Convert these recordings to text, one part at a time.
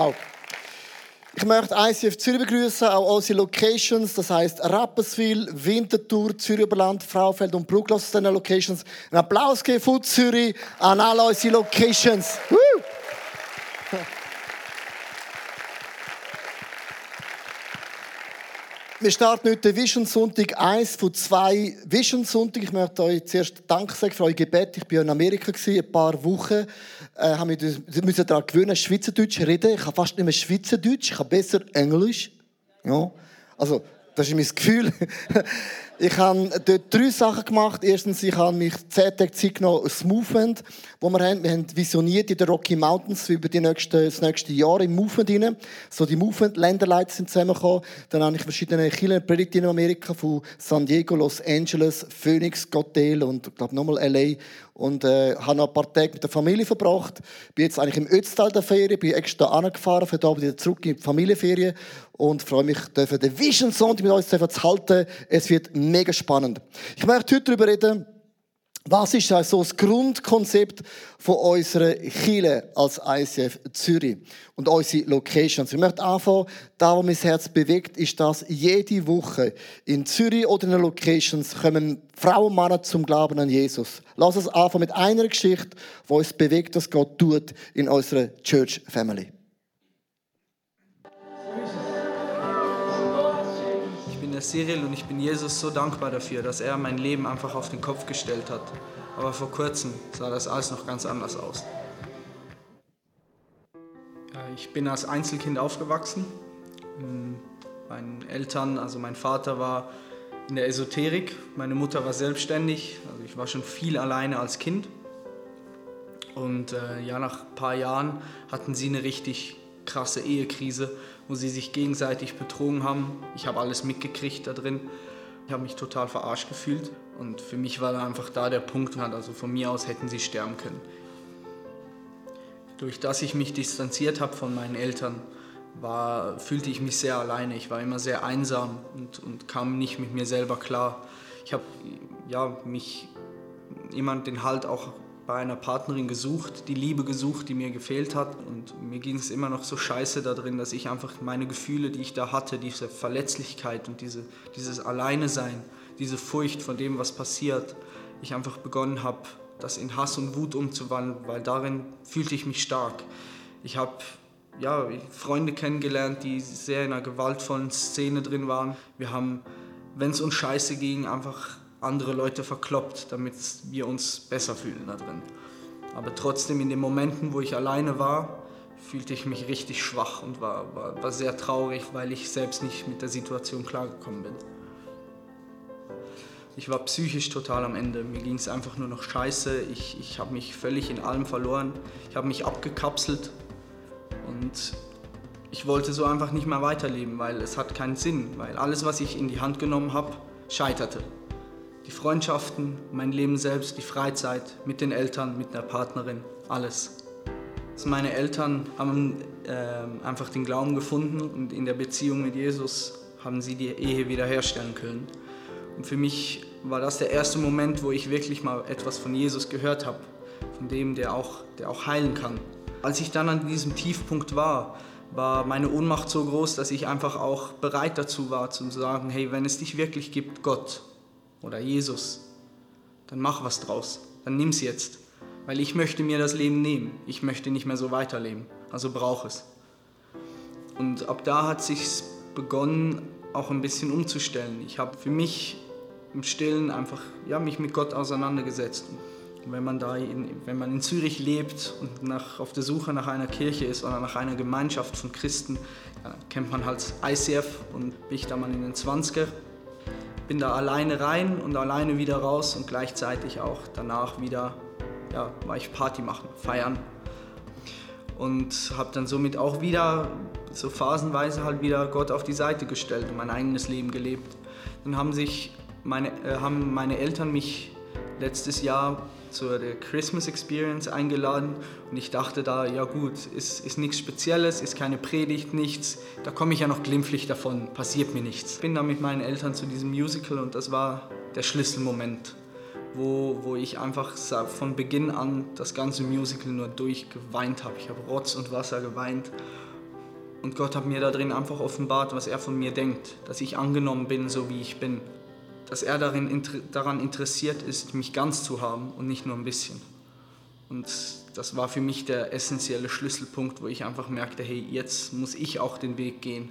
Wow. Ich möchte ICF Zürich begrüßen, auch unsere Locations, das heißt Rapperswil, Winterthur, Zürich Oberland, Fraufeld und aus diesen Locations. Ein Applaus geben von Zürich an alle unsere Locations. Woo! Wir starten heute Vision Sonntag, eins von zwei Vision Sonntag. Ich möchte euch zuerst Dank sagen für euer Gebet. Ich war in Amerika ein paar Wochen. Äh, habe mich müssen daran gewöhnen, Schweizerdeutsch reden. Ich habe fast nicht mehr Schweizerdeutsch, ich habe besser Englisch. Ja. Also, das ist mein Gefühl. Ich habe dort drei Sachen gemacht. Erstens, ich habe mich zehn Tage Zeit genommen, das Movement, wo wir haben. Wir haben visioniert in den Rocky Mountains über die nächsten, das nächste Jahr im Movement rein. So die Movement-Länderleiter sind zusammengekommen. Dann habe ich verschiedene Kirchen predigt in Amerika, von San Diego, Los Angeles, Phoenix, Gotel und, ich glaube, nochmal L.A und äh, habe noch ein paar Tage mit der Familie verbracht. Bin jetzt eigentlich im Ötztal der Ferien, bin extra angefahren, für da wieder zurück in die Familienferien und freue mich, den Vision Sonntag mit euch zu halten. Es wird mega spannend. Ich möchte heute darüber reden, was ist also das Grundkonzept von unserer Kirche als ICF Zürich und unsere Locations? Ich möchte anfangen, da wo mein Herz bewegt, ist, dass jede Woche in Zürich oder in den Locations kommen Frauen und Männer zum Glauben an Jesus. Lass uns anfangen mit einer Geschichte, wo uns bewegt, was Gott tut in unserer Church Family. Der Cyril und ich bin Jesus so dankbar dafür, dass er mein Leben einfach auf den Kopf gestellt hat. Aber vor kurzem sah das alles noch ganz anders aus. Ich bin als Einzelkind aufgewachsen. Meine Eltern, also mein Vater war in der Esoterik, meine Mutter war selbstständig, also ich war schon viel alleine als Kind. Und äh, ja, nach ein paar Jahren hatten sie eine richtig krasse Ehekrise wo sie sich gegenseitig betrogen haben. Ich habe alles mitgekriegt da drin. Ich habe mich total verarscht gefühlt und für mich war da einfach da der Punkt, also von mir aus hätten sie sterben können. Durch das ich mich distanziert habe von meinen Eltern, war, fühlte ich mich sehr alleine. Ich war immer sehr einsam und, und kam nicht mit mir selber klar. Ich habe ja, mich immer den Halt auch bei einer Partnerin gesucht, die Liebe gesucht, die mir gefehlt hat. Und mir ging es immer noch so scheiße da drin, dass ich einfach meine Gefühle, die ich da hatte, diese Verletzlichkeit und diese, dieses Alleine-Sein, diese Furcht von dem, was passiert, ich einfach begonnen habe, das in Hass und Wut umzuwandeln, weil darin fühlte ich mich stark. Ich habe ja, Freunde kennengelernt, die sehr in einer gewaltvollen Szene drin waren. Wir haben, wenn es uns scheiße ging, einfach andere Leute verkloppt, damit wir uns besser fühlen da drin. Aber trotzdem in den Momenten, wo ich alleine war, fühlte ich mich richtig schwach und war, war, war sehr traurig, weil ich selbst nicht mit der Situation klargekommen bin. Ich war psychisch total am Ende. Mir ging es einfach nur noch scheiße. Ich, ich habe mich völlig in allem verloren. Ich habe mich abgekapselt und ich wollte so einfach nicht mehr weiterleben, weil es hat keinen Sinn, weil alles, was ich in die Hand genommen habe, scheiterte die Freundschaften, mein Leben selbst, die Freizeit mit den Eltern, mit der Partnerin, alles. Also meine Eltern haben äh, einfach den Glauben gefunden und in der Beziehung mit Jesus haben sie die Ehe wiederherstellen können. Und für mich war das der erste Moment, wo ich wirklich mal etwas von Jesus gehört habe, von dem, der auch, der auch heilen kann. Als ich dann an diesem Tiefpunkt war, war meine Ohnmacht so groß, dass ich einfach auch bereit dazu war, zu sagen, hey, wenn es dich wirklich gibt, Gott, oder Jesus, dann mach was draus, dann nimm's jetzt, weil ich möchte mir das Leben nehmen, ich möchte nicht mehr so weiterleben, also brauch es. Und ab da hat sich begonnen, auch ein bisschen umzustellen. Ich habe für mich im Stillen einfach ja, mich mit Gott auseinandergesetzt. Und wenn man da in, wenn man in Zürich lebt und nach, auf der Suche nach einer Kirche ist oder nach einer Gemeinschaft von Christen, kennt man halt ICF und bin ich da mal in den 20er bin da alleine rein und alleine wieder raus und gleichzeitig auch danach wieder, ja, war ich Party machen, feiern. Und habe dann somit auch wieder so phasenweise halt wieder Gott auf die Seite gestellt und mein eigenes Leben gelebt. Dann haben sich meine, äh, haben meine Eltern mich letztes Jahr zur Christmas Experience eingeladen und ich dachte da, ja gut, ist, ist nichts Spezielles, ist keine Predigt, nichts, da komme ich ja noch glimpflich davon, passiert mir nichts. Ich bin dann mit meinen Eltern zu diesem Musical und das war der Schlüsselmoment, wo, wo ich einfach von Beginn an das ganze Musical nur durchgeweint habe. Ich habe Rotz und Wasser geweint Und Gott hat mir da drin einfach offenbart, was er von mir denkt, dass ich angenommen bin, so wie ich bin. Dass er darin, daran interessiert ist, mich ganz zu haben und nicht nur ein bisschen. Und das war für mich der essentielle Schlüsselpunkt, wo ich einfach merkte, hey, jetzt muss ich auch den Weg gehen.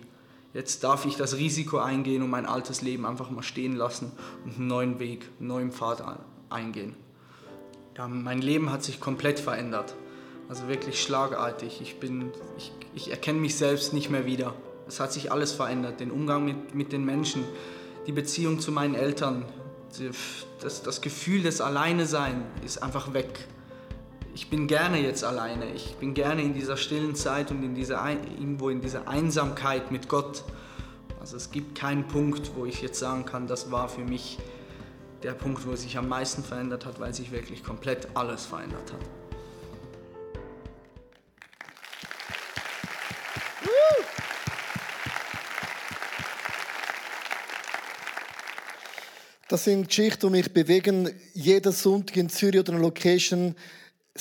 Jetzt darf ich das Risiko eingehen und mein altes Leben einfach mal stehen lassen und einen neuen Weg, einen neuen Pfad eingehen. Ja, mein Leben hat sich komplett verändert. Also wirklich schlagartig. Ich, bin, ich, ich erkenne mich selbst nicht mehr wieder. Es hat sich alles verändert. Den Umgang mit, mit den Menschen, die Beziehung zu meinen Eltern, das, das Gefühl des Alleinesein ist einfach weg. Ich bin gerne jetzt alleine. Ich bin gerne in dieser stillen Zeit und in dieser, irgendwo in dieser Einsamkeit mit Gott. Also es gibt keinen Punkt, wo ich jetzt sagen kann, das war für mich der Punkt, wo es sich am meisten verändert hat, weil sich wirklich komplett alles verändert hat. Das sind Geschichten, die mich bewegen. Jeden Sonntag in Zürich oder einer Location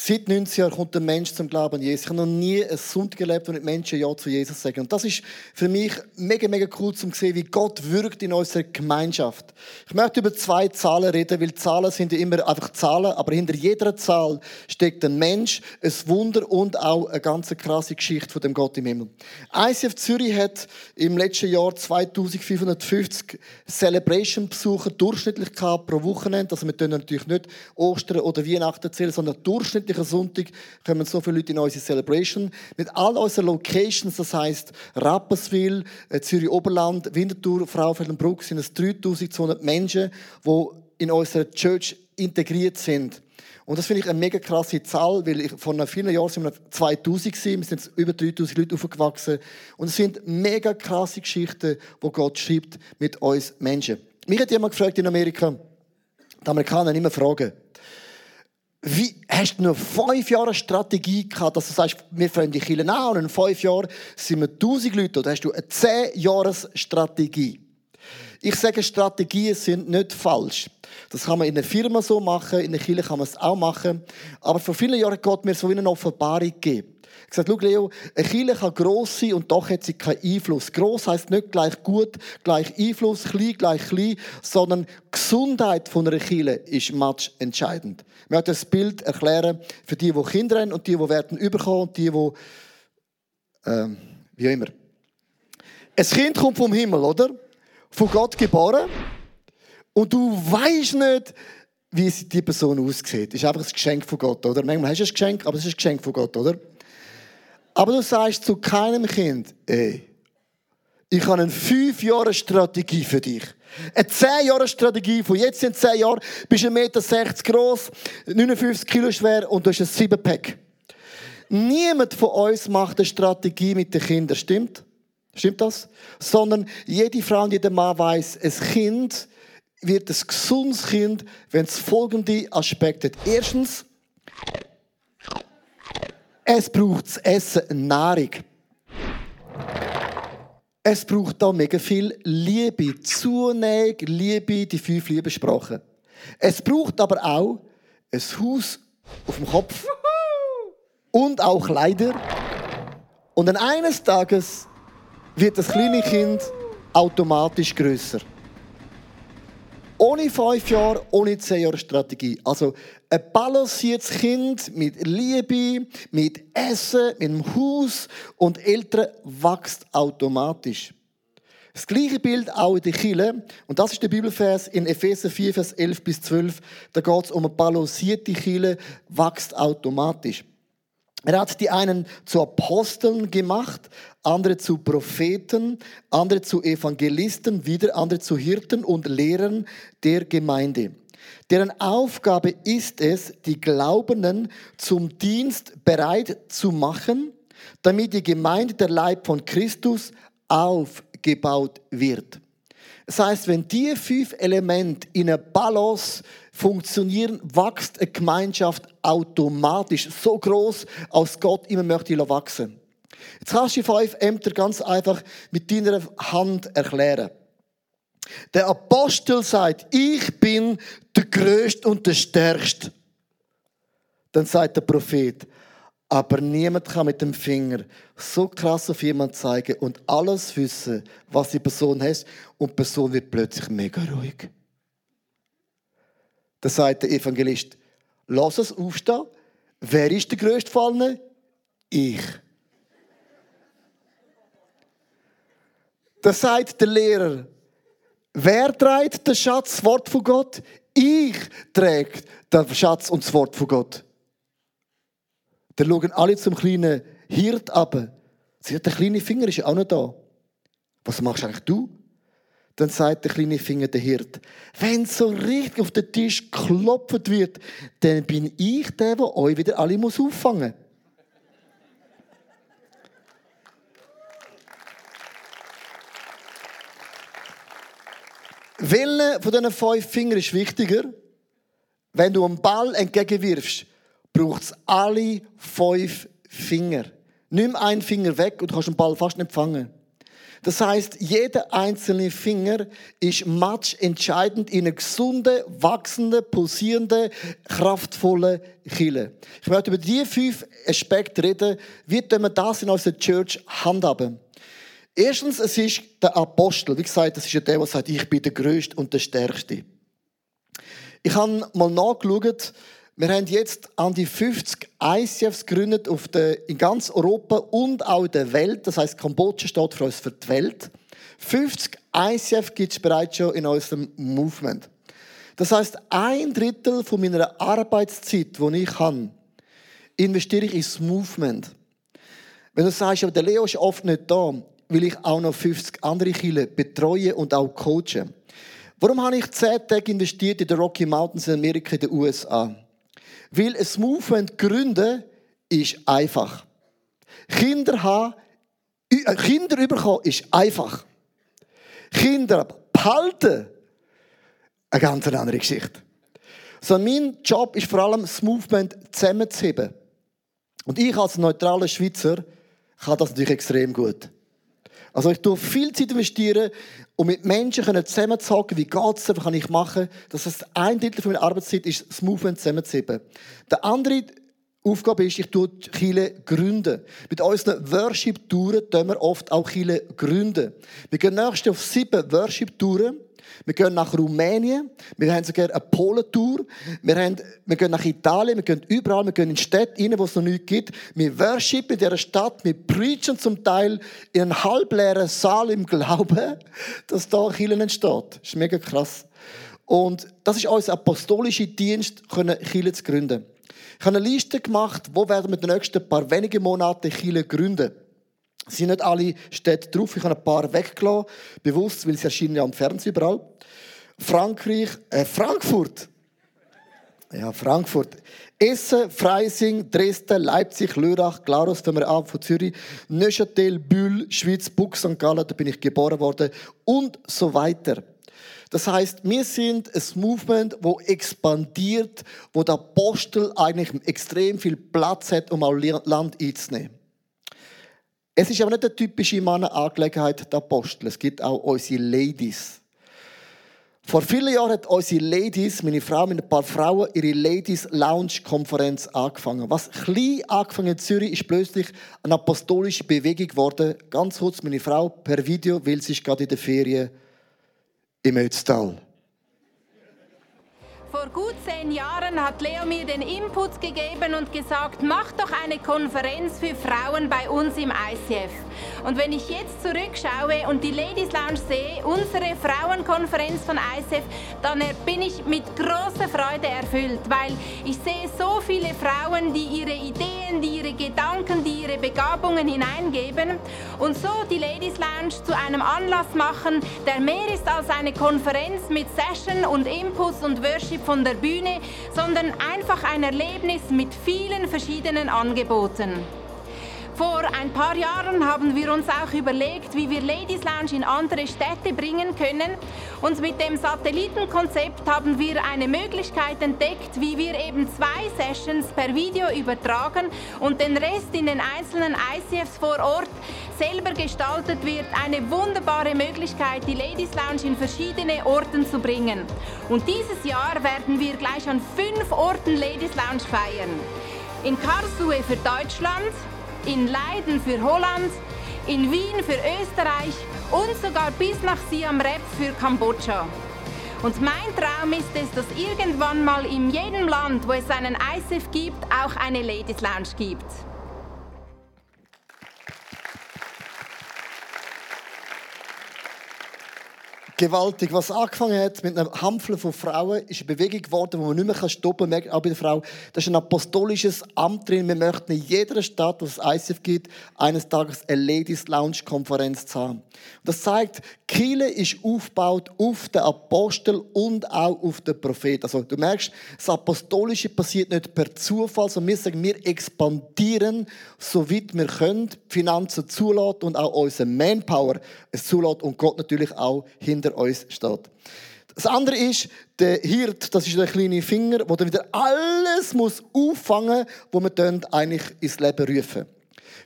Seit 19 Jahren kommt der Mensch zum Glauben an Jesus. Ich habe noch nie einen Sonntag erlebt, wo nicht Menschen Ja zu Jesus sagen. Und das ist für mich mega, mega cool, um zu sehen, wie Gott wirkt in unserer Gemeinschaft. Ich möchte über zwei Zahlen reden, weil Zahlen sind ja immer einfach Zahlen, aber hinter jeder Zahl steckt ein Mensch, ein Wunder und auch eine ganz krasse Geschichte von dem Gott im Himmel. ICF Zürich hat im letzten Jahr 2550 Celebration-Besucher durchschnittlich gehabt pro Wochenende. Also wir können natürlich nicht Ostern oder Weihnachten zählen, sondern durchschnittlich durchschnittlichen Sonntag kommen so viele Leute in unsere Celebration. Mit all unseren Locations, das heisst Rapperswil, äh, Zürich Oberland, Winterthur, Frauenfeldenbruck, sind es 3200 Menschen, die in unserer Church integriert sind. Und das finde ich eine mega krasse Zahl, weil ich, vor vielen Jahren sind wir 2000 gewesen, wir sind über 3000 Leute aufgewachsen. Und es sind mega krasse Geschichten, die Gott schreibt mit uns Menschen. Mich hat jemand gefragt in Amerika, die Amerikaner immer fragen, wie, hast du nur fünf Jahre Strategie gehabt, dass du sagst, wir fangen die Kirche an und in fünf Jahren sind wir tausend Leute? Oder hast du eine zehn Jahres Strategie? Ich sage, Strategien sind nicht falsch. Das kann man in einer Firma so machen, in der Kirche kann man es auch machen. Aber vor vielen Jahren hat Gott mir so eine Offenbarung gegeben gesagt, schau Leo, eine Kirche kann gross sein und doch hat sie keinen Einfluss. Gross heisst nicht gleich gut, gleich Einfluss, klein, gleich klein, sondern die Gesundheit von einer Kirche ist match entscheidend. Wir werden das Bild erklären für die, die Kinder haben und die, die werden überkommen und die, die, äh, wie immer. Ein Kind kommt vom Himmel, oder? Von Gott geboren. Und du weißt nicht, wie die Person aussieht. Das ist einfach ein Geschenk von Gott, oder? Manchmal hast du ein Geschenk, aber es ist ein Geschenk von Gott, oder? Aber du sagst zu keinem Kind, ey, ich habe eine 5 Jahre Strategie für dich. Eine 10 Jahre Strategie. Von jetzt in 10 Jahren bist du 1,60 Meter groß, 59 Kilo schwer und du hast ein 7-Pack. Niemand von uns macht eine Strategie mit den Kindern, stimmt? Stimmt das? Sondern jede Frau und jeder Mann weiß, ein Kind wird ein gesundes Kind, wenn es folgende Aspekte hat. Erstens, es braucht das Essen Nahrung. Es braucht da mega viel Liebe, Zuneigung, Liebe, die fünf Liebessprachen. Es braucht aber auch ein Haus auf dem Kopf und auch Kleider. Und dann eines Tages wird das kleine Kind automatisch größer. Ohne fünf Jahre, ohne zehn Jahre Strategie. Also ein balanciertes Kind mit Liebe, mit Essen, mit dem Haus und Eltern wächst automatisch. Das gleiche Bild auch in der Kille. Und das ist der Bibelvers in Epheser 4, Vers 11 bis 12. Da geht es um eine balancierte Kille, wächst automatisch. Er hat die einen zu Aposteln gemacht, andere zu Propheten, andere zu Evangelisten, wieder andere zu Hirten und Lehrern der Gemeinde. Deren Aufgabe ist es, die Glaubenden zum Dienst bereit zu machen, damit die Gemeinde der Leib von Christus aufgebaut wird. Das heißt, wenn die fünf Elemente in einer Balance funktionieren, wächst eine Gemeinschaft automatisch so groß, als Gott immer möchte wachsen. Jetzt kannst du die fünf Ämter ganz einfach mit deiner Hand erklären. Der Apostel sagt, ich bin der Größte und der Stärkste. Dann sagt der Prophet, Aber niemand kann mit dem Finger so krass auf jemanden zeigen und alles wissen, was die Person hat. Und die Person wird plötzlich mega ruhig. Da sagt der Evangelist, lass es aufstehen. Wer ist der größte Fallene? Ich. Da sagt der Lehrer, wer trägt den Schatz, das Wort von Gott? Ich träge den Schatz und das Wort von Gott. Dann schauen alle zum kleinen Hirt ab. Sie sagt, der kleine Finger ist auch noch da. Was machst eigentlich du? Dann sagt der kleine Finger der Hirt, wenn so richtig auf den Tisch geklopft wird, dann bin ich der, der euch wieder alle muss auffangen muss. Welcher von diesen fünf Fingern ist wichtiger? Wenn du einen Ball entgegenwirfst, braucht es alle fünf Finger. Nimm einen Finger weg und du kannst den Ball fast nicht fangen. Das heißt, jeder einzelne Finger ist entscheidend in einer gesunden, wachsenden, pulsierenden, kraftvollen Kille. Ich möchte über diese fünf Aspekte reden. Wie tun wir das in unserer Church handhaben? Erstens, es ist der Apostel. Wie gesagt, das ist ja der, der sagt, ich bin der Größte und der Stärkste. Ich habe mal nachgeschaut, wir haben jetzt an die 50 ICFs gegründet auf der, in ganz Europa und auch in der Welt. Das heißt, Kambodscha steht für uns für die Welt. 50 ICF gibt es bereits schon in unserem Movement. Das heißt, ein Drittel von meiner Arbeitszeit, die ich habe, investiere ich ins Movement. Wenn du sagst, aber der Leo ist oft nicht da, will ich auch noch 50 andere Kinder betreuen und auch coachen. Warum habe ich 10 Tage investiert in die Rocky Mountains in Amerika, in den USA? Weil ein Movement gründen ist einfach. Kinder haben, äh, Kinder bekommen ist einfach. Kinder behalten, eine ganz andere Geschichte. So, mein Job ist vor allem, das Movement zusammenzuheben. Und ich als neutraler Schweizer kann das natürlich extrem gut. Also ich tue viel Zeit investieren, um mit Menschen zusammenzuhaken, wie geht es, was kann ich machen. Das heißt, ein Drittel von meiner Arbeitszeit ist das Movement zusammenzuheben. Der andere Aufgabe ist, ich tue Chile gründen. Mit unseren Worship-Touren tun wir oft auch Chile gründen. Wir gehen nächstes auf sieben Worship-Touren. Wir gehen nach Rumänien. Wir haben sogar eine Polentour. Wir, haben, wir gehen nach Italien. Wir gehen überall. Wir gehen in Städte rein, wo es noch nichts gibt. Wir worshipen in dieser Stadt. Wir preachen zum Teil in einem halbleeren Saal im Glauben, dass da Kirche entsteht. Das ist mega krass. Und das ist unser apostolischer Dienst, Kirche zu gründen. Ich habe eine Liste gemacht, wo werden wir in den nächsten paar wenigen Monaten Kirche gründen. Es sind nicht alle Städte drauf. Ich habe ein paar weggelassen, bewusst, weil sie erscheinen ja am Fernsehen überall. Frankreich, äh, Frankfurt. Ja, Frankfurt. Essen, Freising, Dresden, Leipzig, Lörrach, Glarus, wenn wir ab von Zürich, Neuchâtel, Bühl, Schweiz, Buch, St. Gallen, da bin ich geboren worden und so weiter. Das heißt, wir sind ein Movement, wo expandiert, wo der Apostel eigentlich extrem viel Platz hat, um auch Land einzunehmen. Es ist aber nicht eine typische Mannenangelegenheit der Apostel. Es gibt auch unsere Ladies. Vor vielen Jahren hat unsere Ladies, meine Frau mit ein paar Frauen, ihre Ladies Lounge Konferenz angefangen. Was klein angefangen in Zürich ist plötzlich eine apostolische Bewegung geworden. Ganz kurz meine Frau per Video, weil sie ist gerade in der Ferien im Ötztal. Vor gut zehn Jahren hat Leo mir den Input gegeben und gesagt, mach doch eine Konferenz für Frauen bei uns im ICF. Und wenn ich jetzt zurückschaue und die Ladies Lounge sehe, unsere Frauenkonferenz von ICF, dann bin ich mit großer Freude erfüllt, weil ich sehe so viele Frauen, die ihre Ideen, die ihre Gedanken, die ihre Begabungen hineingeben und so die Ladies Lounge zu einem Anlass machen, der mehr ist als eine Konferenz mit Session und Inputs und Worship von der Bühne, sondern einfach ein Erlebnis mit vielen verschiedenen Angeboten. Vor ein paar Jahren haben wir uns auch überlegt, wie wir Ladies Lounge in andere Städte bringen können. Und mit dem Satellitenkonzept haben wir eine Möglichkeit entdeckt, wie wir eben zwei Sessions per Video übertragen und den Rest in den einzelnen ICFs vor Ort selber gestaltet wird. Eine wunderbare Möglichkeit, die Ladies Lounge in verschiedene Orten zu bringen. Und dieses Jahr werden wir gleich an fünf Orten Ladies Lounge feiern. in Karlsruhe für Deutschland, in Leiden für Holland, in Wien für Österreich und sogar bis nach Siam Reap für Kambodscha. Und mein Traum ist es, dass irgendwann mal in jedem Land, wo es einen ISF gibt, auch eine Ladies Lounge gibt. Gewaltig. Was angefangen hat mit einem Hampfel von Frauen, ist eine Bewegung geworden, wo man nicht mehr stoppen kann. Auch bei der Frau. Das ist ein apostolisches Amt drin. Wir möchten in jeder Stadt, wo es ICF gibt, eines Tages eine Ladies Lounge Konferenz haben. Das zeigt, Kille ist aufgebaut auf den Apostel und auch auf den Prophet. Also du merkst, das Apostolische passiert nicht per Zufall, sondern wir sagen, wir expandieren, so weit wir können, die Finanzen zulassen und auch unsere Manpower zulassen und Gott natürlich auch hinter hinter uns steht. Das andere ist, der Hirt, das ist der kleine Finger, der wieder alles muss auffangen muss, was wir eigentlich ins Leben rufen.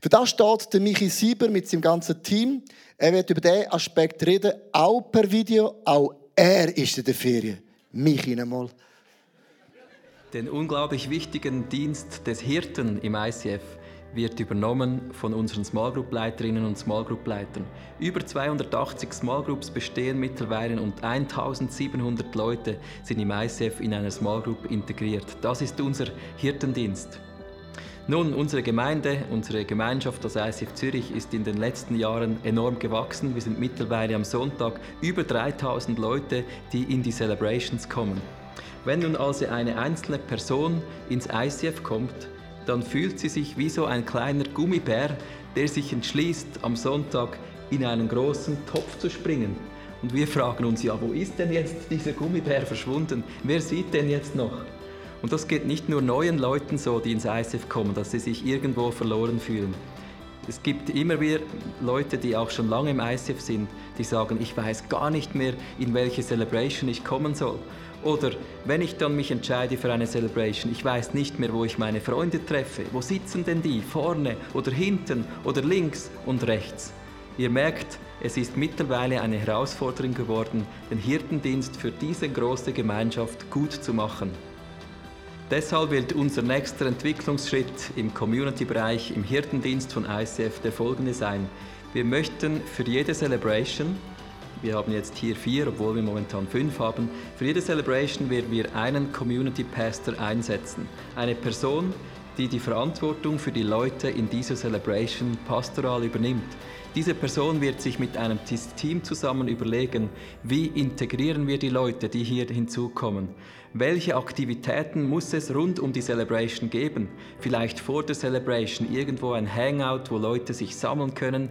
Für das steht der Michi Sieber mit seinem ganzen Team. Er wird über diesen Aspekt reden, auch per Video. Auch er ist in der Ferien. Michi einmal. Den unglaublich wichtigen Dienst des Hirten im ICF wird übernommen von unseren Small Group Leiterinnen und Small Group Leitern. Über 280 Small Groups bestehen mittlerweile und 1700 Leute sind im ICF in einer Small Group integriert. Das ist unser Hirtendienst. Nun, unsere Gemeinde, unsere Gemeinschaft, das ICF Zürich, ist in den letzten Jahren enorm gewachsen. Wir sind mittlerweile am Sonntag über 3000 Leute, die in die Celebrations kommen. Wenn nun also eine einzelne Person ins ICF kommt, dann fühlt sie sich wie so ein kleiner Gummibär, der sich entschließt, am Sonntag in einen großen Topf zu springen. Und wir fragen uns, ja, wo ist denn jetzt dieser Gummibär verschwunden? Wer sieht denn jetzt noch? Und das geht nicht nur neuen Leuten so, die ins ISF kommen, dass sie sich irgendwo verloren fühlen. Es gibt immer wieder Leute, die auch schon lange im ISF sind, die sagen, ich weiß gar nicht mehr, in welche Celebration ich kommen soll. Oder wenn ich dann mich entscheide für eine Celebration, ich weiß nicht mehr, wo ich meine Freunde treffe. Wo sitzen denn die? Vorne oder hinten oder links und rechts? Ihr merkt, es ist mittlerweile eine Herausforderung geworden, den Hirtendienst für diese große Gemeinschaft gut zu machen. Deshalb wird unser nächster Entwicklungsschritt im Community-Bereich, im Hirtendienst von ICF der folgende sein. Wir möchten für jede Celebration wir haben jetzt hier vier, obwohl wir momentan fünf haben. Für jede Celebration werden wir einen Community Pastor einsetzen. Eine Person, die die Verantwortung für die Leute in dieser Celebration pastoral übernimmt. Diese Person wird sich mit einem Team zusammen überlegen, wie integrieren wir die Leute, die hier hinzukommen. Welche Aktivitäten muss es rund um die Celebration geben? Vielleicht vor der Celebration irgendwo ein Hangout, wo Leute sich sammeln können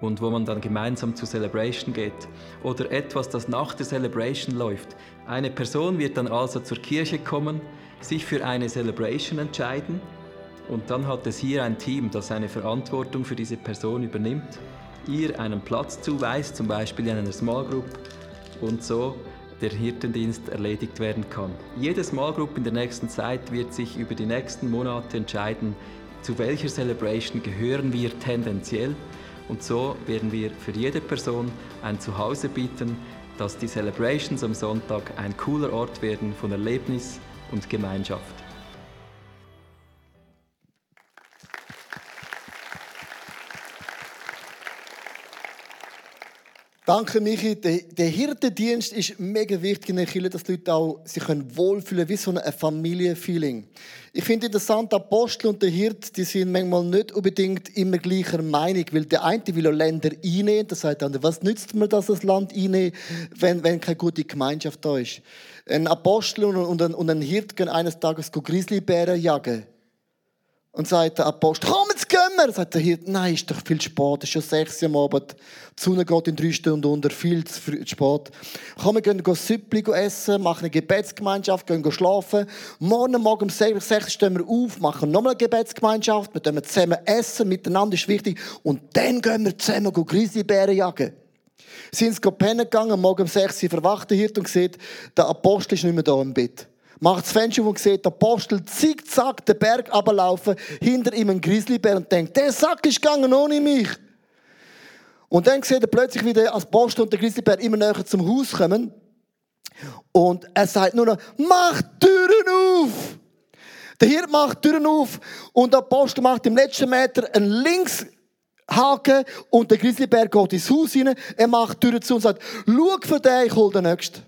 und wo man dann gemeinsam zur Celebration geht. Oder etwas, das nach der Celebration läuft. Eine Person wird dann also zur Kirche kommen, sich für eine Celebration entscheiden und dann hat es hier ein Team, das eine Verantwortung für diese Person übernimmt, ihr einen Platz zuweist, zum Beispiel in einer Small Group und so der Hirtendienst erledigt werden kann. Jede Small Group in der nächsten Zeit wird sich über die nächsten Monate entscheiden, zu welcher Celebration gehören wir tendenziell und so werden wir für jede Person ein Zuhause bieten, dass die Celebrations am Sonntag ein cooler Ort werden von Erlebnis und Gemeinschaft. Danke, Michi. Der, der Hirtendienst ist mega wichtig in der Kirche, dass die Leute auch sich wohlfühlen wie so ein Familienfeeling. Ich finde interessant, der Apostel und der Hirt, die sind manchmal nicht unbedingt immer gleicher Meinung, weil der eine will auch Länder einnehmen, der sagt dann, was nützt mir das, das Land einnehmen, wenn, wenn keine gute Gemeinschaft da ist. Ein Apostel und ein, und ein Hirt gehen eines Tages Grizzlybären jagen. Und sagt der Apostel, komm, jetzt gehen wir. Sagt der Hirte, nein, ist doch viel spät, es ist schon sechs am Abend. Die Sonne geht in drei Stunden unter, viel zu spät. Komm, wir gehen Süppli essen, machen eine Gebetsgemeinschaft, gehen schlafen. Morgen Morgen um sechs stehen wir auf, machen nochmal eine Gebetsgemeinschaft, wir gehen zusammen essen, miteinander ist wichtig. Und dann gehen wir zusammen Grizzlybären jagen. Sie sind pennen gegangen, morgen um sechs Uhr verwacht der Hirte und sieht, der Apostel ist nicht mehr da im Bett macht das Fenster auf und sieht der Apostel zickzack den Berg ablaufen, hinter ihm ein Grizzlybär und denkt, der Sack ist gegangen ohne mich. Und dann sieht er plötzlich, wie der Apostel und der Grizzlybär immer näher zum Haus kommen. Und er sagt nur noch, mach Türen auf! Der Hirt macht Türen auf und der Apostel macht im letzten Meter einen Linkshaken und der Grizzlybär geht ins Haus rein. Er macht Türen zu und sagt, schau für den, ich hol den Nächsten.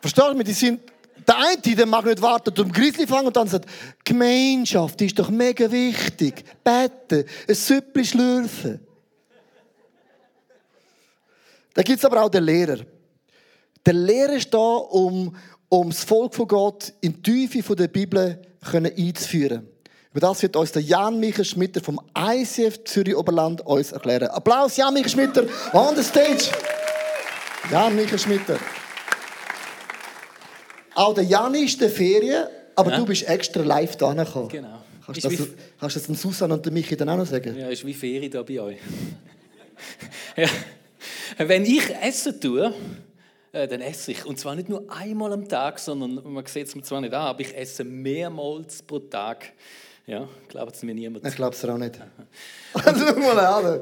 Verstehst du? Die sind, der eine, der mag nicht warten zum Grizzly fangen und dann sagt, Gemeinschaft ist doch mega wichtig. Beten, ein Süppli schlürfen. Da gibt es aber auch den Lehrer. Der Lehrer ist da, um, um das Volk von Gott in die Tiefe der Bibel einzuführen. Über das wird uns der Jan Michael Schmitter vom ICF Zürich Oberland uns erklären. Applaus, Jan Michael Schmitter, on the stage. Jan Michael Schmitter. Auch der Jan ist in der Ferien, aber ja. du bist extra live da gekommen. Genau. Kannst du das, kannst das dem Susan und dem Michi dann auch noch sagen? Ja, ist wie Ferien da bei euch. ja. Wenn ich essen tue, äh, dann esse ich. Und zwar nicht nur einmal am Tag, sondern man sieht es mir zwar nicht an, aber ich esse mehrmals pro Tag. Ja, glaubt es mir niemand. Ich glaube es auch nicht. Schau mal an.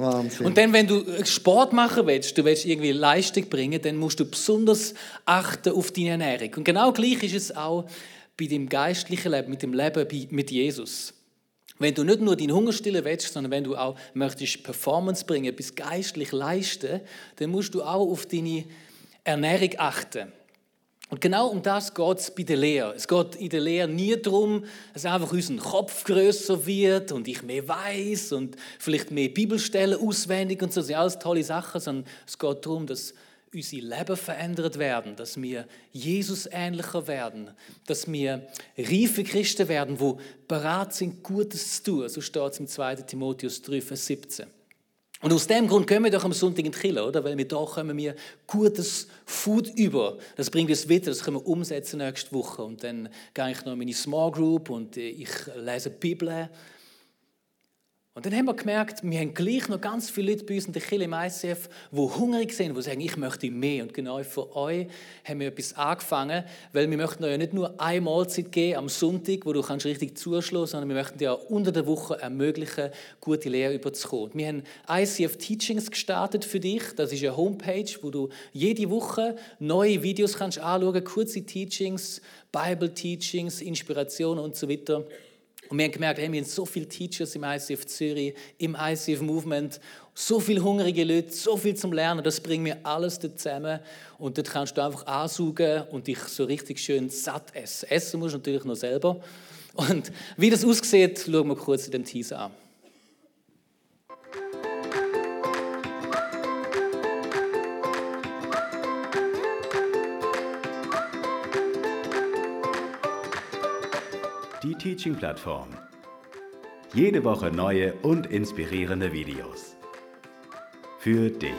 Wahnsinn. Und dann, wenn du Sport machen willst, du willst irgendwie Leistung bringen, dann musst du besonders achten auf deine Ernährung. Und genau gleich ist es auch bei dem geistlichen Leben, mit dem Leben mit Jesus. Wenn du nicht nur deinen Hunger stillen willst, sondern wenn du auch möchtest Performance bringen, etwas geistlich leisten, dann musst du auch auf deine Ernährung achten. Und genau um das geht es bei der Lehre. Es geht in der Lehre nie darum, dass einfach unser Kopf größer wird und ich mehr weiß und vielleicht mehr Bibelstellen auswendig und so. Das sind alles tolle Sachen, sondern es geht darum, dass unsere Leben verändert werden, dass wir Jesus ähnlicher werden, dass wir reife Christen werden, wo bereit sind, Gutes zu tun. So steht es im 2. Timotheus 3, Vers 17. Und aus dem Grund können wir doch am Sonntag in die Kirche, oder? Weil wir da kommen wir gutes Food über. Das bringt uns weiter, das können wir umsetzen nächste Woche. Und dann gehe ich noch in meine Small Group und ich lese die Bibel. Und dann haben wir gemerkt, wir haben gleich noch ganz viele Leute bei uns in der Kirche im ICF, die hungrig sind, die sagen, ich möchte mehr. Und genau für euch haben wir etwas angefangen, weil wir möchten euch ja nicht nur eine Mahlzeit geben am Sonntag, wo du kannst richtig zuschlagen sondern wir möchten dir auch unter der Woche ermöglichen, gute Lehre überzukommen. Wir haben ICF Teachings gestartet für dich. Das ist eine Homepage, wo du jede Woche neue Videos kannst anschauen, kurze Teachings, Bible Teachings, Inspiration und so weiter. Und wir haben gemerkt, hey, wir haben so viele Teachers im ICF Zürich, im ICF Movement, so viele hungrige Leute, so viel zum Lernen, das bringen wir alles zusammen. Und dort kannst du einfach ansaugen und dich so richtig schön satt essen. Essen musst du natürlich noch selber. Und wie das aussieht, schauen wir kurz in dem Teaser an. Die Teaching-Plattform. Jede Woche neue und inspirierende Videos. Für dich.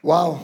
Wow.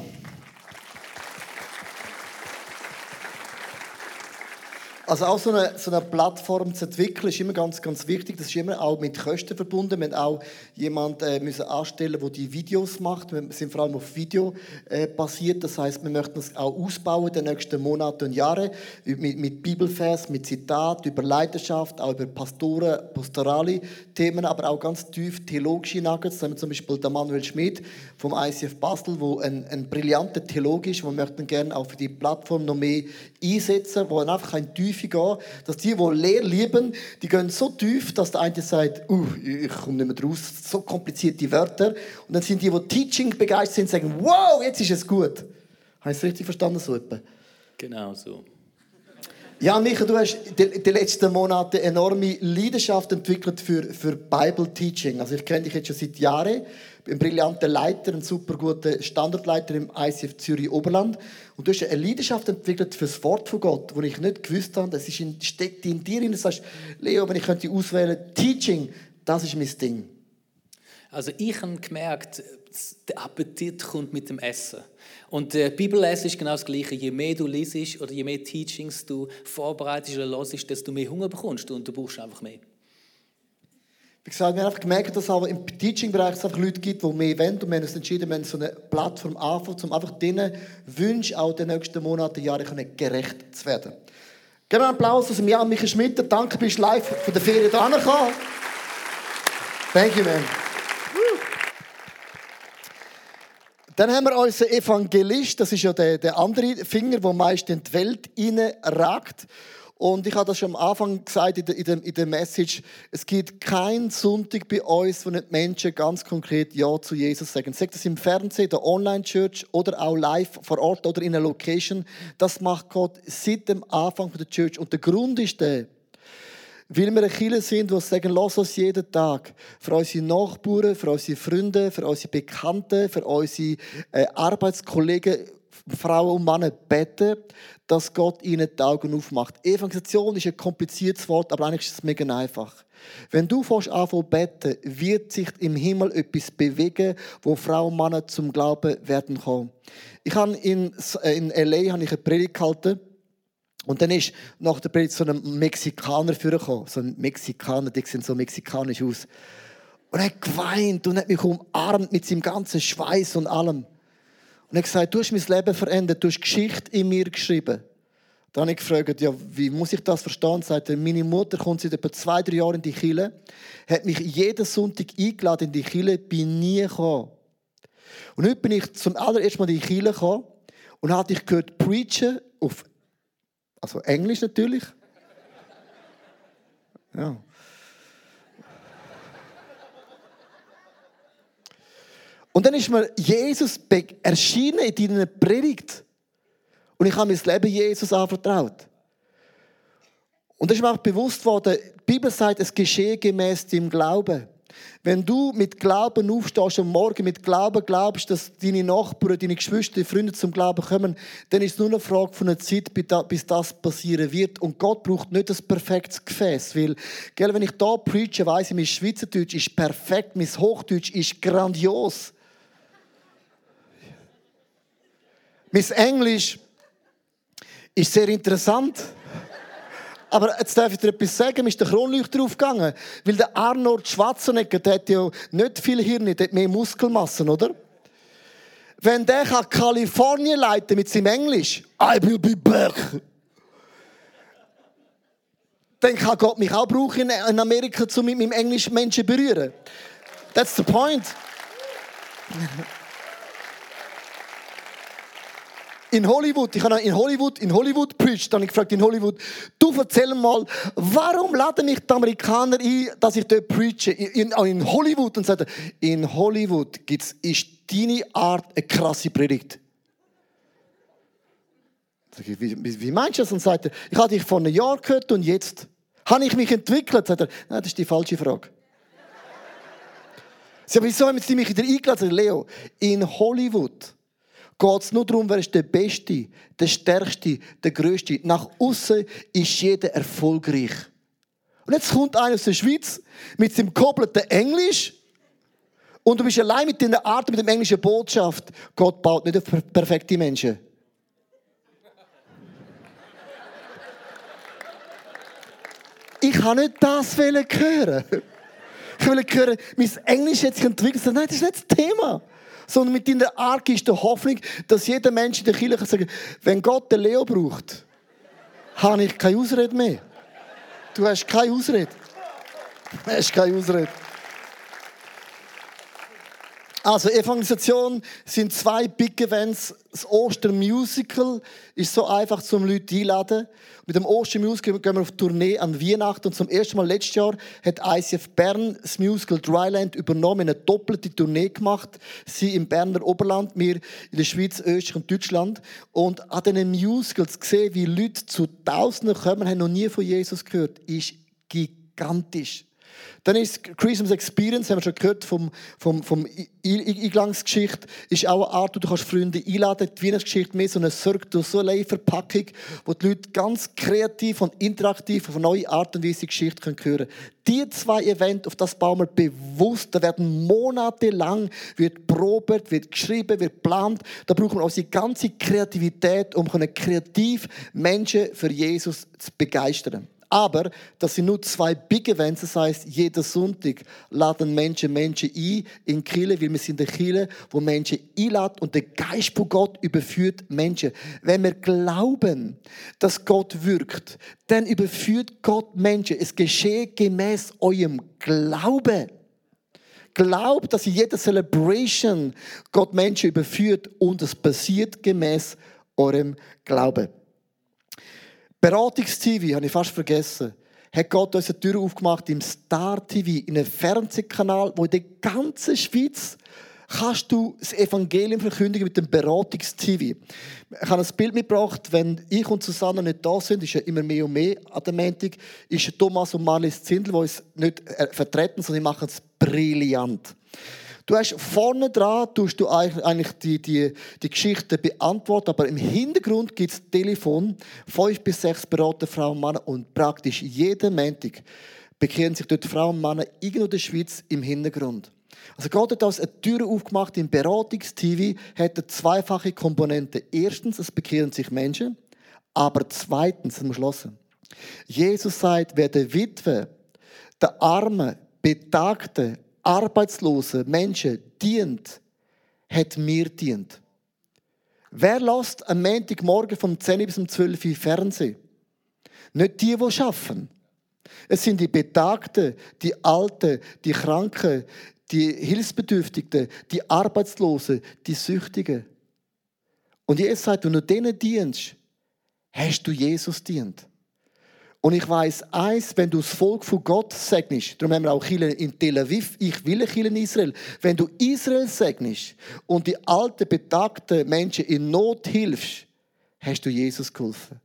Also auch so eine, so eine Plattform zu entwickeln, ist immer ganz, ganz wichtig. Das ist immer auch mit Kosten verbunden. Wir müssen auch jemanden äh, müssen anstellen, der die Videos macht. Wir sind vor allem auf Video äh, basiert. Das heißt, wir möchten es auch ausbauen in den nächsten Monaten und Jahren mit, mit Bibelvers, mit Zitat, über Leidenschaft, auch über Pastoren, pastorale Themen, aber auch ganz tief theologische Nuggets. Da haben wir zum Beispiel der Manuel Schmidt vom ICF Basel, der ein, ein brillanter Theologe ist. Wir möchten gerne auch für die Plattform noch mehr einsetzen, wo einfach ein tief Tiefe gehen, dass die, die Lehr lieben, die gehen so tief, dass der eine sagt, uh, ich komme nicht mehr raus, so komplizierte Wörter. Und dann sind die, die Teaching begeistert sind, sagen, wow, jetzt ist es gut. Habe ich es richtig verstanden so etwa? Genau so. Ja, Micha, du hast in den letzten Monaten enorme Leidenschaft entwickelt für, für Bible Teaching. Also ich kenne dich jetzt schon seit Jahren ein brillanter Leiter, ein super guter Standortleiter im ICF Zürich Oberland. Und du hast eine Leidenschaft entwickelt für das Wort von Gott, wo ich nicht gewusst habe, das ist in, steckt in dir. Und du sagst, Leo, wenn ich könnte auswählen, Teaching, das ist mein Ding. Also ich habe gemerkt, der Appetit kommt mit dem Essen. Und der Bibellesen ist genau das Gleiche. Je mehr du liest oder je mehr Teachings du vorbereitest oder hörst, desto mehr Hunger bekommst du und du brauchst einfach mehr. Wie gesagt, wir haben einfach gemerkt, dass es auch im Teaching-Bereich einfach Leute gibt, die mehr wollen. Und wir haben uns entschieden, wir haben so eine Plattform anfangen, um einfach diesen Wünschen auch den nächsten Monaten, Jahren gerecht zu werden. Geben wir einen Applaus aus dem Jan Michael Schmitter. Danke, bist live von der Ferien hierher gekommen. Thank you, man. Dann haben wir unseren Evangelist, das ist ja der, der andere Finger, der meist in die Welt ragt. Und ich habe das schon am Anfang gesagt in der, in, der, in der Message. Es gibt keinen Sonntag bei uns, wo nicht Menschen ganz konkret Ja zu Jesus sagen. Sagt das im Fernsehen, der Online-Church oder auch live vor Ort oder in einer Location. Das macht Gott seit dem Anfang der Church. Und der Grund ist der, weil wir eine Kirche sind, die sagen, lass uns jeden Tag für unsere Nachbarn, für unsere Freunde, für unsere Bekannten, für unsere äh, Arbeitskollegen, Frauen und Männer beten, dass Gott ihnen die Augen aufmacht. Evangelisation ist ein kompliziertes Wort, aber eigentlich ist es mega einfach. Wenn du fährst zu beten, wird sich im Himmel etwas bewegen, wo Frauen und Männer zum Glauben werden kommen. Ich habe in, in L.A. habe ich eine Predigt gehalten und dann ist nach der Predigt so ein Mexikaner vorgekommen. So ein Mexikaner, die sehen so mexikanisch aus. Und er hat geweint und hat mich umarmt mit seinem ganzen Schweiß und allem. Und er hat gesagt, du hast mein Leben verändert, du hast Geschichte in mir geschrieben. Dann habe ich gefragt, ja, wie muss ich das verstehen? Sagt er, meine Mutter kommt seit etwa zwei, drei Jahren in die Kille, hat mich jeden Sonntag eingeladen in die Kille, bin nie gekommen. Und heute bin ich zum allerersten Mal in die Kille gekommen und hatte ich gehört preachen auf also Englisch natürlich. Ja. Und dann ist mir Jesus erschienen in deiner Predigt. Und ich habe mein Leben Jesus anvertraut. Und das ist mir auch bewusst worden, die Bibel sagt, es geschehe gemäß dem Glauben. Wenn du mit Glauben aufstehst und morgen mit Glauben glaubst, dass deine Nachbarn, deine Geschwister, Freunde zum Glauben kommen, dann ist es nur eine Frage von einer Zeit, bis das passieren wird. Und Gott braucht nicht das perfektes Gefäß. Weil, gell, wenn ich da preache, weiss ich, mein Schweizerdeutsch ist perfekt, mein Hochdeutsch ist grandios. Mein Englisch ist sehr interessant. Aber jetzt darf ich dir etwas sagen, mir ist der Kronleuchter aufgegangen. Weil der Arnold Schwarzenegger, der hat ja nicht viel Hirn, der hat mehr Muskelmassen, oder? Wenn der kann Kalifornien leiten mit seinem Englisch, I will be back. Dann kann Gott mich auch brauchen in Amerika, um mit meinem Englisch Menschen berühren. That's the point in Hollywood, ich habe in Hollywood, in Hollywood preached, dann ich gefragt in Hollywood, du erzähl mal, warum laden mich die Amerikaner ein, dass ich dort preache? In, in Hollywood. Und sagt in Hollywood gibt's, ist deine Art eine krasse Predigt. Wie, wie, wie meinst du das? Und sagt er, ich habe dich vor einem Jahr gehört und jetzt habe ich mich entwickelt. Sagt er, nein, das ist die falsche Frage. Sie haben wieso haben sie mich wieder eingeladen? Leo, in Hollywood geht es nur darum, wer ist der Beste, der Stärkste, der Größte. Nach außen ist jeder erfolgreich. Und jetzt kommt einer aus der Schweiz mit seinem koppelten Englisch und du bist allein mit deiner Art, mit der englischen Botschaft. Gott baut nicht auf perfekte Menschen. Ich kann nicht das hören. Ich will hören, mein Englisch hat sich entwickelt. Nein, das ist nicht das Thema sondern mit deiner Arg ist der Hoffnung, dass jeder Mensch in der Kirche sagen, wenn Gott den Leo braucht, habe ich keine Ausrede mehr. Du hast keine Ausrede. Du hast keine Ausrede. Also Evangelisation sind zwei Big Events. Das Ostermusical ist so einfach zum Leute einladen. Mit dem Ostermusical gehen wir auf Tournee an Weihnachten und zum ersten Mal letztes Jahr hat ICF Bern das Musical Dryland übernommen, eine doppelte Tournee gemacht. Sie im Berner Oberland, wir in der Schweiz, Österreich und Deutschland. Und an diesen Musicals gesehen, wie Leute zu Tausenden kommen, haben noch nie von Jesus gehört, ist gigantisch. Dann ist Christmas Experience, haben wir schon gehört vom, vom, vom Eingangsgeschichte, ist auch eine Art, wo du kannst Freunde einladen Die Weihnachtsgeschichte mehr so eine Cirque du Soleil-Verpackung, wo die Leute ganz kreativ und interaktiv auf eine neue Art und Weise Geschichte hören können. Die zwei Events, auf das bauen wir bewusst. Da werden monatelang wird probiert, wird geschrieben, wird geplant. Da brauchen wir unsere ganze Kreativität, um kreativ Menschen für Jesus zu begeistern. Aber das sind nur zwei Big Events. Das heißt, jeden Sonntag laden Menschen Menschen ein in Kille, weil wir sind in Kille, wo Menschen einladen und der Geist von Gott überführt Menschen. Wenn wir glauben, dass Gott wirkt, dann überführt Gott Menschen. Es geschehe gemäß eurem Glauben. glaube, dass in jeder Celebration Gott Menschen überführt und es passiert gemäß eurem Glauben. Beratungs-TV, habe ich fast vergessen, hat Gott uns eine Tür aufgemacht im Star TV, in einem Fernsehkanal, wo in der ganzen Schweiz kannst du das Evangelium verkündigen mit dem Beratungs-TV. Ich habe ein Bild mitgebracht, wenn ich und Susanne nicht da sind, ist ja immer mehr und mehr an der Montag, ist Thomas und Marlies Zindel, die uns nicht äh, vertreten, sondern die machen es brillant. Du hast vorne dran, tust du eigentlich die, die, die Geschichte beantworten, aber im Hintergrund gibt es Telefon, fünf bis sechs beratete Frauen und Männer und praktisch jeden Montag bekehren sich dort Frauen und Männer irgendwo in der Schweiz im Hintergrund. Also Gott hat uns eine Tür aufgemacht im Beratungstv, hat eine zweifache Komponente. Erstens, es bekehren sich Menschen, aber zweitens, das muss schlossen. Jesus sagt, wer der Witwe, der Arme, Betagte, Arbeitslose Menschen dient, hat mir dient. Wer lässt am Montagmorgen vom 10 bis um 12 Uhr Fernsehen? Nicht die, die arbeiten. Es sind die Betagten, die Alten, die Kranken, die Hilfsbedürftigen, die Arbeitslosen, die Süchtigen. Und Jesus sagt, wenn du denen dienst, hast du Jesus dient. Und ich weiß eins, wenn du das Volk von Gott segnest, darum haben wir auch Kirchen in Tel Aviv, ich will Kirche in Israel. Wenn du Israel segnest und die alten, betagten Menschen in Not hilfst, hast du Jesus geholfen.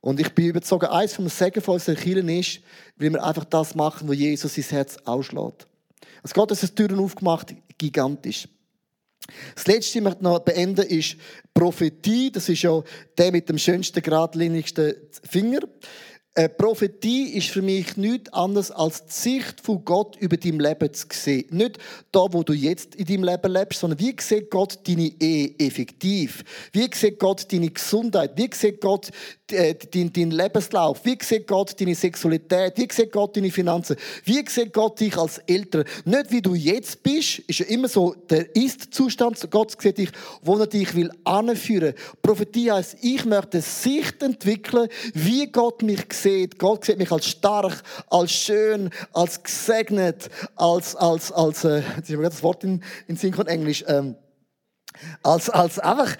Und ich bin überzeugt, eins vom Segen von unserer Kirche ist, weil wir einfach das machen, wo Jesus sein Herz ausschlägt. Also Gott hat uns Türen aufgemacht, gigantisch. Das letzte, was ich noch beenden ist Prophetie. Das ist ja der mit dem schönsten, geradlinigsten Finger. Eine Prophetie ist für mich nichts anderes als die Sicht von Gott über dein Leben zu sehen. Nicht da, wo du jetzt in deinem Leben lebst, sondern wie sieht Gott deine Ehe effektiv? Wie sieht Gott deine Gesundheit? Wie sieht Gott äh, deinen dein Lebenslauf? Wie sieht Gott deine Sexualität? Wie sieht Gott deine Finanzen? Wie sieht Gott dich als Eltern? Nicht wie du jetzt bist, ist ja immer so der Ist-Zustand. Gott sieht dich, wo er dich will anführen. Prophetie heißt, ich möchte Sicht entwickeln, wie Gott mich sieht sieht. Gott sieht mich als stark, als schön, als gesegnet, als, als, als, äh, jetzt habe das Wort in, in Sinn von Englisch, ähm, als, als einfach,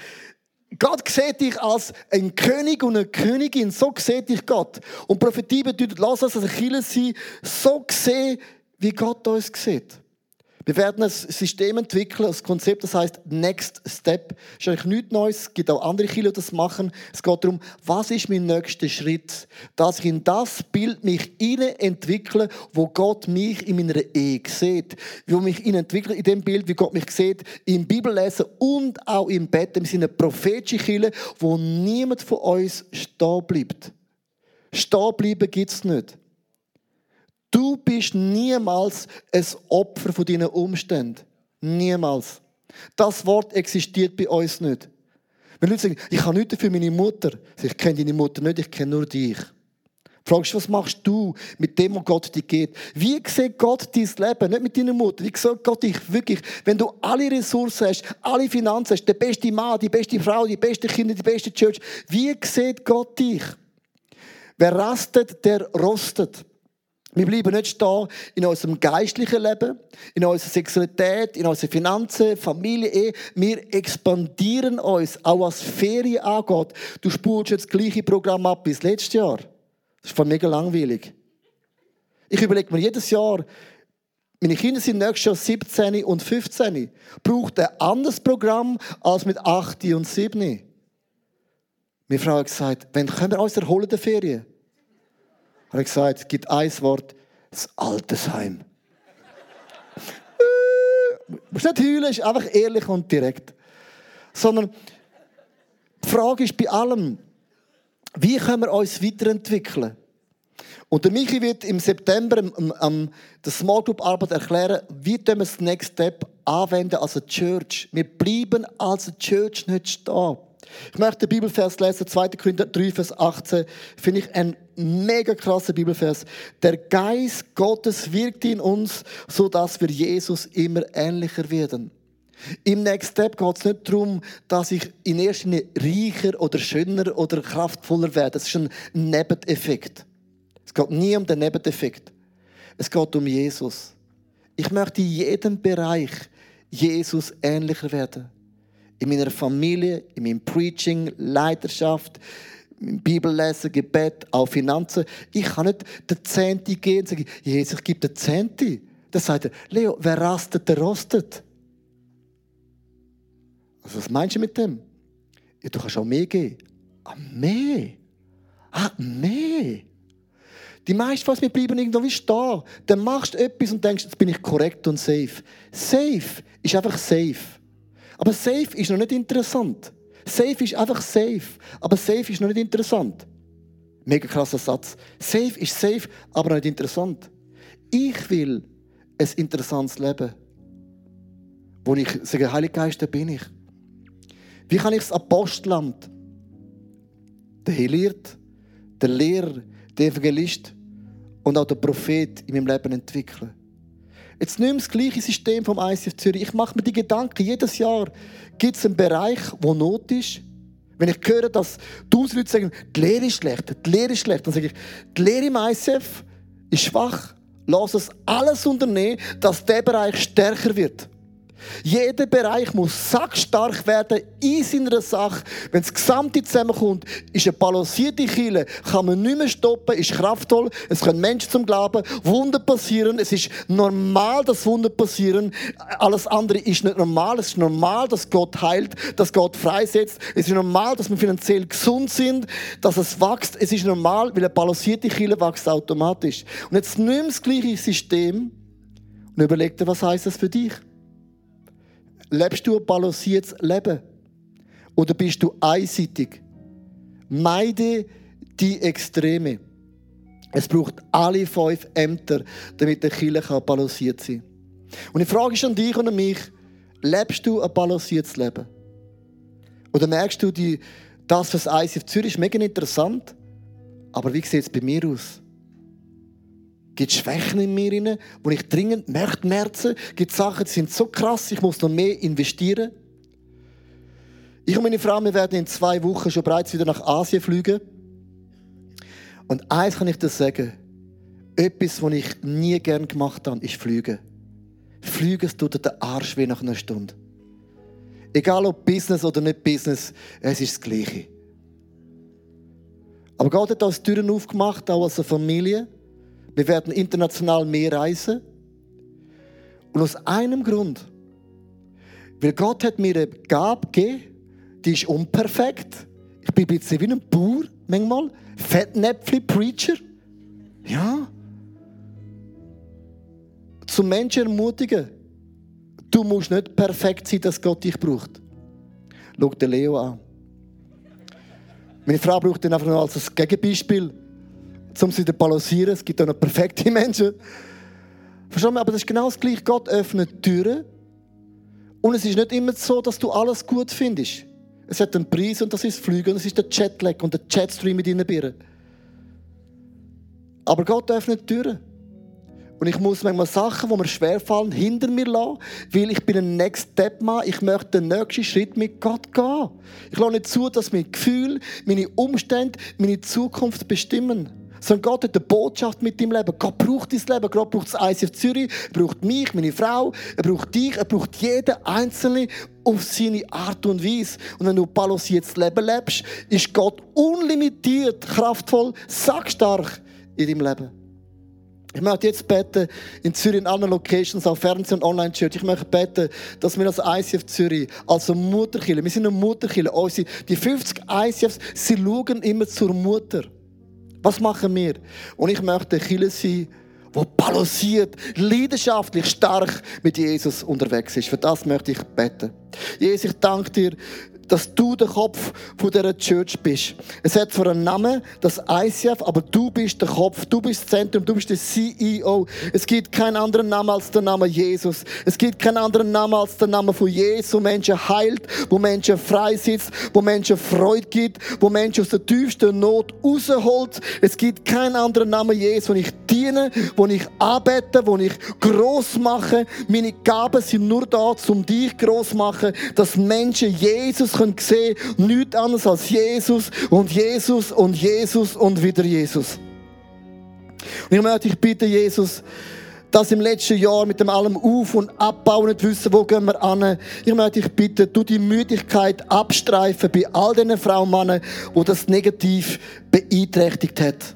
Gott sieht dich als ein König und eine Königin. So sieht dich Gott. Und Prophetie bedeutet, lass uns als Achilles sein, so sehen, wie Gott uns sieht. Wir werden ein System entwickeln, ein Konzept, das heißt Next Step. Das ist eigentlich nichts Neues. Es gibt auch andere Kinder, die das machen. Es geht darum, was ist mein nächster Schritt? Dass ich in das Bild mich entwickle, wo Gott mich in meiner Ehe sieht. Wo mich entwickle in dem Bild, wie Gott mich sieht, im Bibellesen und auch im Bett. Wir sind eine prophetische Kirche, wo niemand von uns stehen bleibt. Stehen bleiben gibt es nicht. Du bist niemals ein Opfer von deinen Umständen. Niemals. Das Wort existiert bei uns nicht. Wenn Leute sagen, ich habe nichts für meine Mutter, ich kenne deine Mutter nicht, ich kenne nur dich. Fragst du, was machst du mit dem, was Gott dir gibt? Wie sieht Gott dein Leben? Nicht mit deiner Mutter. Wie sieht Gott dich wirklich? Wenn du alle Ressourcen hast, alle Finanzen hast, der beste Mann, die beste Frau, die beste Kinder, die beste Church. Wie sieht Gott dich? Wer rastet, der rostet. Wir bleiben nicht stehen in unserem geistlichen Leben, in unserer Sexualität, in unseren Finanzen, Familie, Ehe. Wir expandieren uns, auch was Ferien angeht. Du spulst jetzt das gleiche Programm ab wie das letzte Jahr. Das ist voll mega langweilig. Ich überlege mir jedes Jahr, meine Kinder sind nächstes Jahr 17 und 15. Braucht ein anderes Programm als mit 8 und 7. Meine Frau hat gesagt, wenn können wir uns erholen der Ferien? Habe ich gesagt, es gibt ein Wort, das Altersheim. Du musst nicht heulen, ist einfach ehrlich und direkt. Sondern die Frage ist bei allem, wie können wir uns weiterentwickeln? Und der Michi wird im September am, am, der Small Group Arbeit erklären, wie wir das Next Step anwenden als Church. Wir bleiben als eine Church nicht stehen. Ich möchte den Bibelvers lesen, 2. Korinther 3, Vers 18. Finde ich ein mega krasser Bibelvers. Der Geist Gottes wirkt in uns, so dass wir Jesus immer ähnlicher werden. Im Next Step geht es nicht darum, dass ich in erster Linie reicher oder schöner oder kraftvoller werde. Das ist ein Nebeneffekt. Es geht nie um den Nebeneffekt. Es geht um Jesus. Ich möchte in jedem Bereich Jesus ähnlicher werden. In meiner Familie, in meinem Preaching, Leidenschaft, im Bibellesen, Gebet, auch Finanzen. Ich kann nicht den Zehnte gehen und sagen, Jesus, ich gebe den Zehnte. Dann sagt er, Leo, wer rastet, der rostet. Also was meinst du mit dem? Ja, du kannst auch mehr geben. Ah, mehr? Ah, mehr? Die meisten von uns, wir bleiben irgendwo wie stehen. Dann machst du etwas und denkst, jetzt bin ich korrekt und safe. Safe ist einfach safe. Aber safe ist noch nicht interessant. Safe ist einfach safe. Aber safe ist noch nicht interessant. Mega krasser Satz. Safe ist safe, aber noch nicht interessant. Ich will ein interessantes Leben. Wo ich sage, Heiliger Geist, da bin ich. Wie kann ich das Apostelamt, der Heliert, der Lehrer, der Evangelist und auch der Prophet in meinem Leben entwickeln? Jetzt nimm das gleiche System vom ICF Zürich. Ich mache mir die Gedanken, jedes Jahr gibt es einen Bereich, wo Not ist. Wenn ich höre, dass tausend Leute sagen, die Lehre ist schlecht, die Lehre ist schlecht, dann sage ich, die Lehre im ICF ist schwach. Lass es alles unternehmen, dass der Bereich stärker wird. Jeder Bereich muss sackstark werden in seiner Sache. Wenn das Gesamte zusammenkommt, ist eine balancierte Kille, kann man nicht mehr stoppen, ist kraftvoll, es können Menschen zum Glauben, Wunder passieren, es ist normal, dass Wunder passieren. Alles andere ist nicht normal. Es ist normal, dass Gott heilt, dass Gott freisetzt. Es ist normal, dass wir finanziell gesund sind, dass es wächst. Es ist normal, weil eine balancierte Kille wächst automatisch. Und jetzt nimm das gleiche System und überleg dir, was heißt das für dich? Lebst du ein balanciertes Leben? Oder bist du einseitig? Meide die Extreme. Es braucht alle fünf Ämter, damit der Kirche balanciert sein kann. Und die Frage ist an dich und an mich, lebst du ein balanciertes Leben? Oder merkst du, die, das, was ICF Zürich ist, mega interessant, aber wie sieht es bei mir aus? Gibt Schwächen in mir, rein, wo ich dringend möchte merzen? Gibt Sachen, die sind so krass, ich muss noch mehr investieren? Ich und meine Frau, wir werden in zwei Wochen schon bereits wieder nach Asien fliegen. Und eins kann ich dir sagen. Etwas, was ich nie gern gemacht habe, ist Fliegen. Fliegen tut dir den Arsch wie nach einer Stunde. Egal ob Business oder nicht Business, es ist das Gleiche. Aber Gott hat uns Türen aufgemacht, auch als eine Familie. Wir werden international mehr reisen. Und aus einem Grund. Weil Gott hat mir eine Gabe gegeben, die ist unperfekt. Ich bin ein bisschen wie ein Bauer, manchmal. Fettnäpfli-Preacher. Ja. Zum Menschen ermutigen. Du musst nicht perfekt sein, dass Gott dich braucht. Schau den Leo an. Meine Frau braucht ihn einfach nur als Gegenbeispiel um sie zu balancieren. Es gibt auch noch perfekte Menschen. Verstehen wir? Aber das ist genau das Gleiche. Gott öffnet Türen. Und es ist nicht immer so, dass du alles gut findest. Es hat einen Preis und das ist Fliegen und das ist der Jetlag und der Jetstream mit deinen Birnen. Aber Gott öffnet Türen. Und ich muss manchmal Sachen, die mir schwerfallen, hinter mir lassen, weil ich bin ein Next Step Mann. Ich möchte den nächsten Schritt mit Gott gehen. Ich lasse nicht zu, dass mein Gefühl, meine Umstände, meine Zukunft bestimmen sondern Gott hat eine Botschaft mit deinem Leben. Gott braucht dein Leben. Gott braucht das ICF Zürich, er braucht mich, meine Frau, er braucht dich, er braucht jeden Einzelnen auf seine Art und Weise. Und wenn du balanciertes Leben lebst, ist Gott unlimitiert, kraftvoll, sackstark in deinem Leben. Ich möchte jetzt beten, in Zürich, in anderen Locations, auch Fernsehen und Online-Church, ich möchte beten, dass wir als ICF Zürich, also Mutterkille, wir sind eine Mutterkille, die 50 ICFs, sie schauen immer zur Mutter. Was machen wir? Und ich möchte Kille sein, wo balanciert, leidenschaftlich, stark mit Jesus unterwegs ist. Für das möchte ich beten. Jesus, ich danke dir, dass du der Kopf von dieser Church bist. Es hat zwar einen Namen, das ICF, aber du bist der Kopf, du bist das Zentrum, du bist der CEO. Es gibt keinen anderen Namen als der Name Jesus. Es gibt keinen anderen Namen als der Name von Jesus, wo Menschen heilt, wo Menschen freisetzt, wo Menschen Freude gibt, wo Menschen aus der tiefsten Not rausholt. Es gibt keinen anderen Namen Jesus, wo ich diene, wo ich arbeite, wo ich groß mache. Meine Gaben sind nur da, um dich groß zu machen, dass Menschen Jesus können sehen, nichts anderes als Jesus und Jesus und Jesus und wieder Jesus. Und ich möchte dich bitten, Jesus, das im letzten Jahr mit dem allem Auf- und Abbau nicht wissen, wo gehen wir an. Ich möchte dich bitten, du die Müdigkeit abstreifen bei all diesen Frauen und Männern, die das negativ beeinträchtigt hat.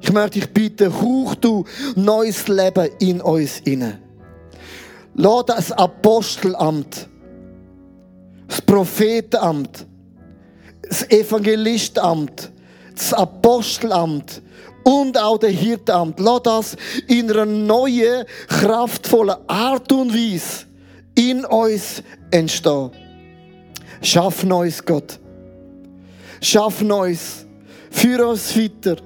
Ich möchte dich bitten, hauch du neues Leben in uns inne. Lass das Apostelamt, das Prophetenamt, das Evangelistamt, das Apostelamt und auch der Hirtamt, lass das in einer neuen, kraftvollen Art und Weise in uns entstehen. Schaff Neues, Gott. Schaff Neues. Führe uns weiter,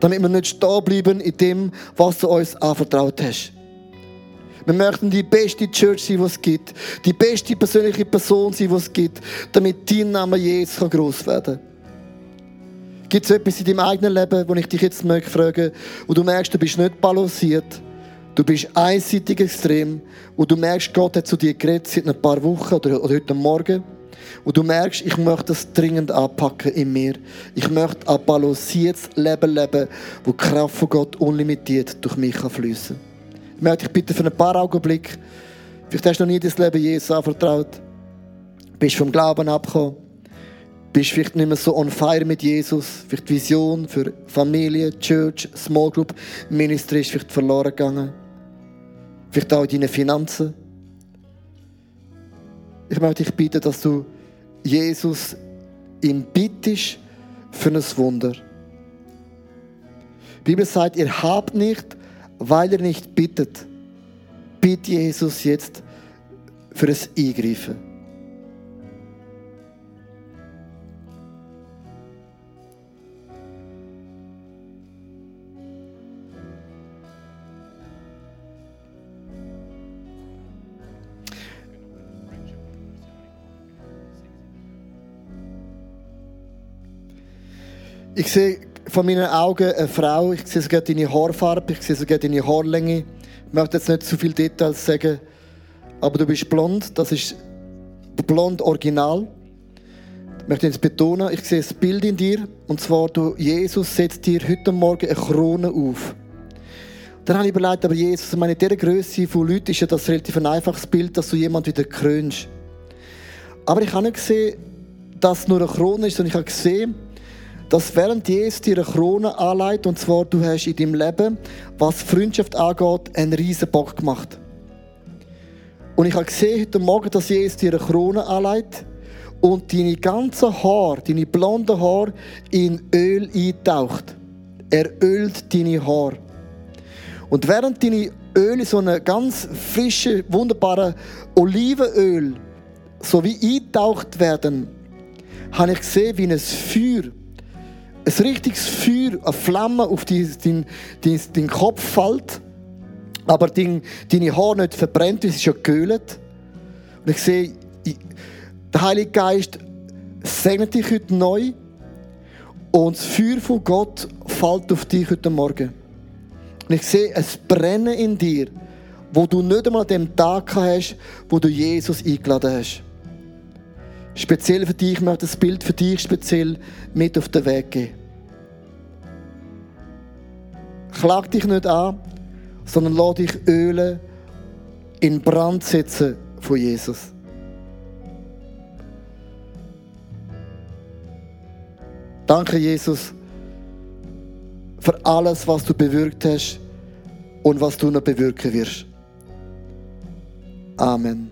damit wir nicht stehen bleiben in dem, was du uns anvertraut hast. Wir möchten die beste Church sein, die es gibt. Die beste persönliche Person sein, die es gibt, damit dein Name Jesus groß werden kann. Gibt es etwas in deinem eigenen Leben, wo ich dich jetzt möchte fragen, wo du merkst, du bist nicht balanciert, du bist einseitig extrem, wo du merkst, Gott hat zu dir geredet seit ein paar Wochen oder, oder heute Morgen, wo du merkst, ich möchte das dringend anpacken in mir. Ich möchte ein balanciertes Leben leben, wo die Kraft von Gott unlimitiert durch mich fließen kann. Ich möchte dich bitten für ein paar Augenblicke, vielleicht hast du noch nie das Leben Jesus anvertraut, bist vom Glauben abgekommen, bist vielleicht nicht mehr so on fire mit Jesus, vielleicht Vision für Familie, Church, Small Group, Ministry ist vielleicht verloren gegangen, vielleicht auch in deinen Finanzen. Ich möchte dich bitten, dass du Jesus ihm bittest für ein Wunder. Die Bibel sagt, ihr habt nicht, weil ihr nicht bittet. Bitte Jesus jetzt für das Eingreifen. Ich sehe von meinen Augen eine Frau, ich sehe sogar deine Haarfarbe, ich sehe sogar deine Haarlänge. Ich möchte jetzt nicht zu viele Details sagen, aber du bist blond, das ist blond original. Ich möchte jetzt betonen, ich sehe das Bild in dir, und zwar, du, Jesus setzt dir heute Morgen eine Krone auf. Dann habe ich überlegt, aber Jesus, meine, in dieser Größe von Leuten ist ja das relativ ein einfaches Bild, dass du jemand wieder krönst. Aber ich habe nicht gesehen, dass es nur eine Krone ist, sondern ich habe gesehen, dass während Jesus dir eine Krone anlegt, und zwar du hast in deinem Leben, was Freundschaft angeht, einen riesen Bock gemacht. Und ich habe gesehen heute Morgen, dass Jesus dir eine Krone anlegt und deine ganzen Haare, deine blonden Haare in Öl eintaucht. Er ölt deine Haare. Und während deine Öl in so einem ganz frischen, wunderbaren Olivenöl so wie eintaucht werden, habe ich gesehen, wie ein Feuer ein richtiges Feuer, eine Flamme auf deinen dein, dein Kopf fällt, aber dein, deine Haare nicht verbrennt, weil sie schon gekühlt. Und ich sehe, der Heilige Geist segnet dich heute neu und das Feuer von Gott fällt auf dich heute Morgen. Und ich sehe ein Brennen in dir, wo du nicht einmal an dem Tag hast, wo du Jesus eingeladen hast. Speziell für dich, ich möchte das Bild für dich speziell mit auf den Weg geben. Klag dich nicht an, sondern lass dich ölen in Brand setzen von Jesus. Danke, Jesus, für alles, was du bewirkt hast und was du noch bewirken wirst. Amen.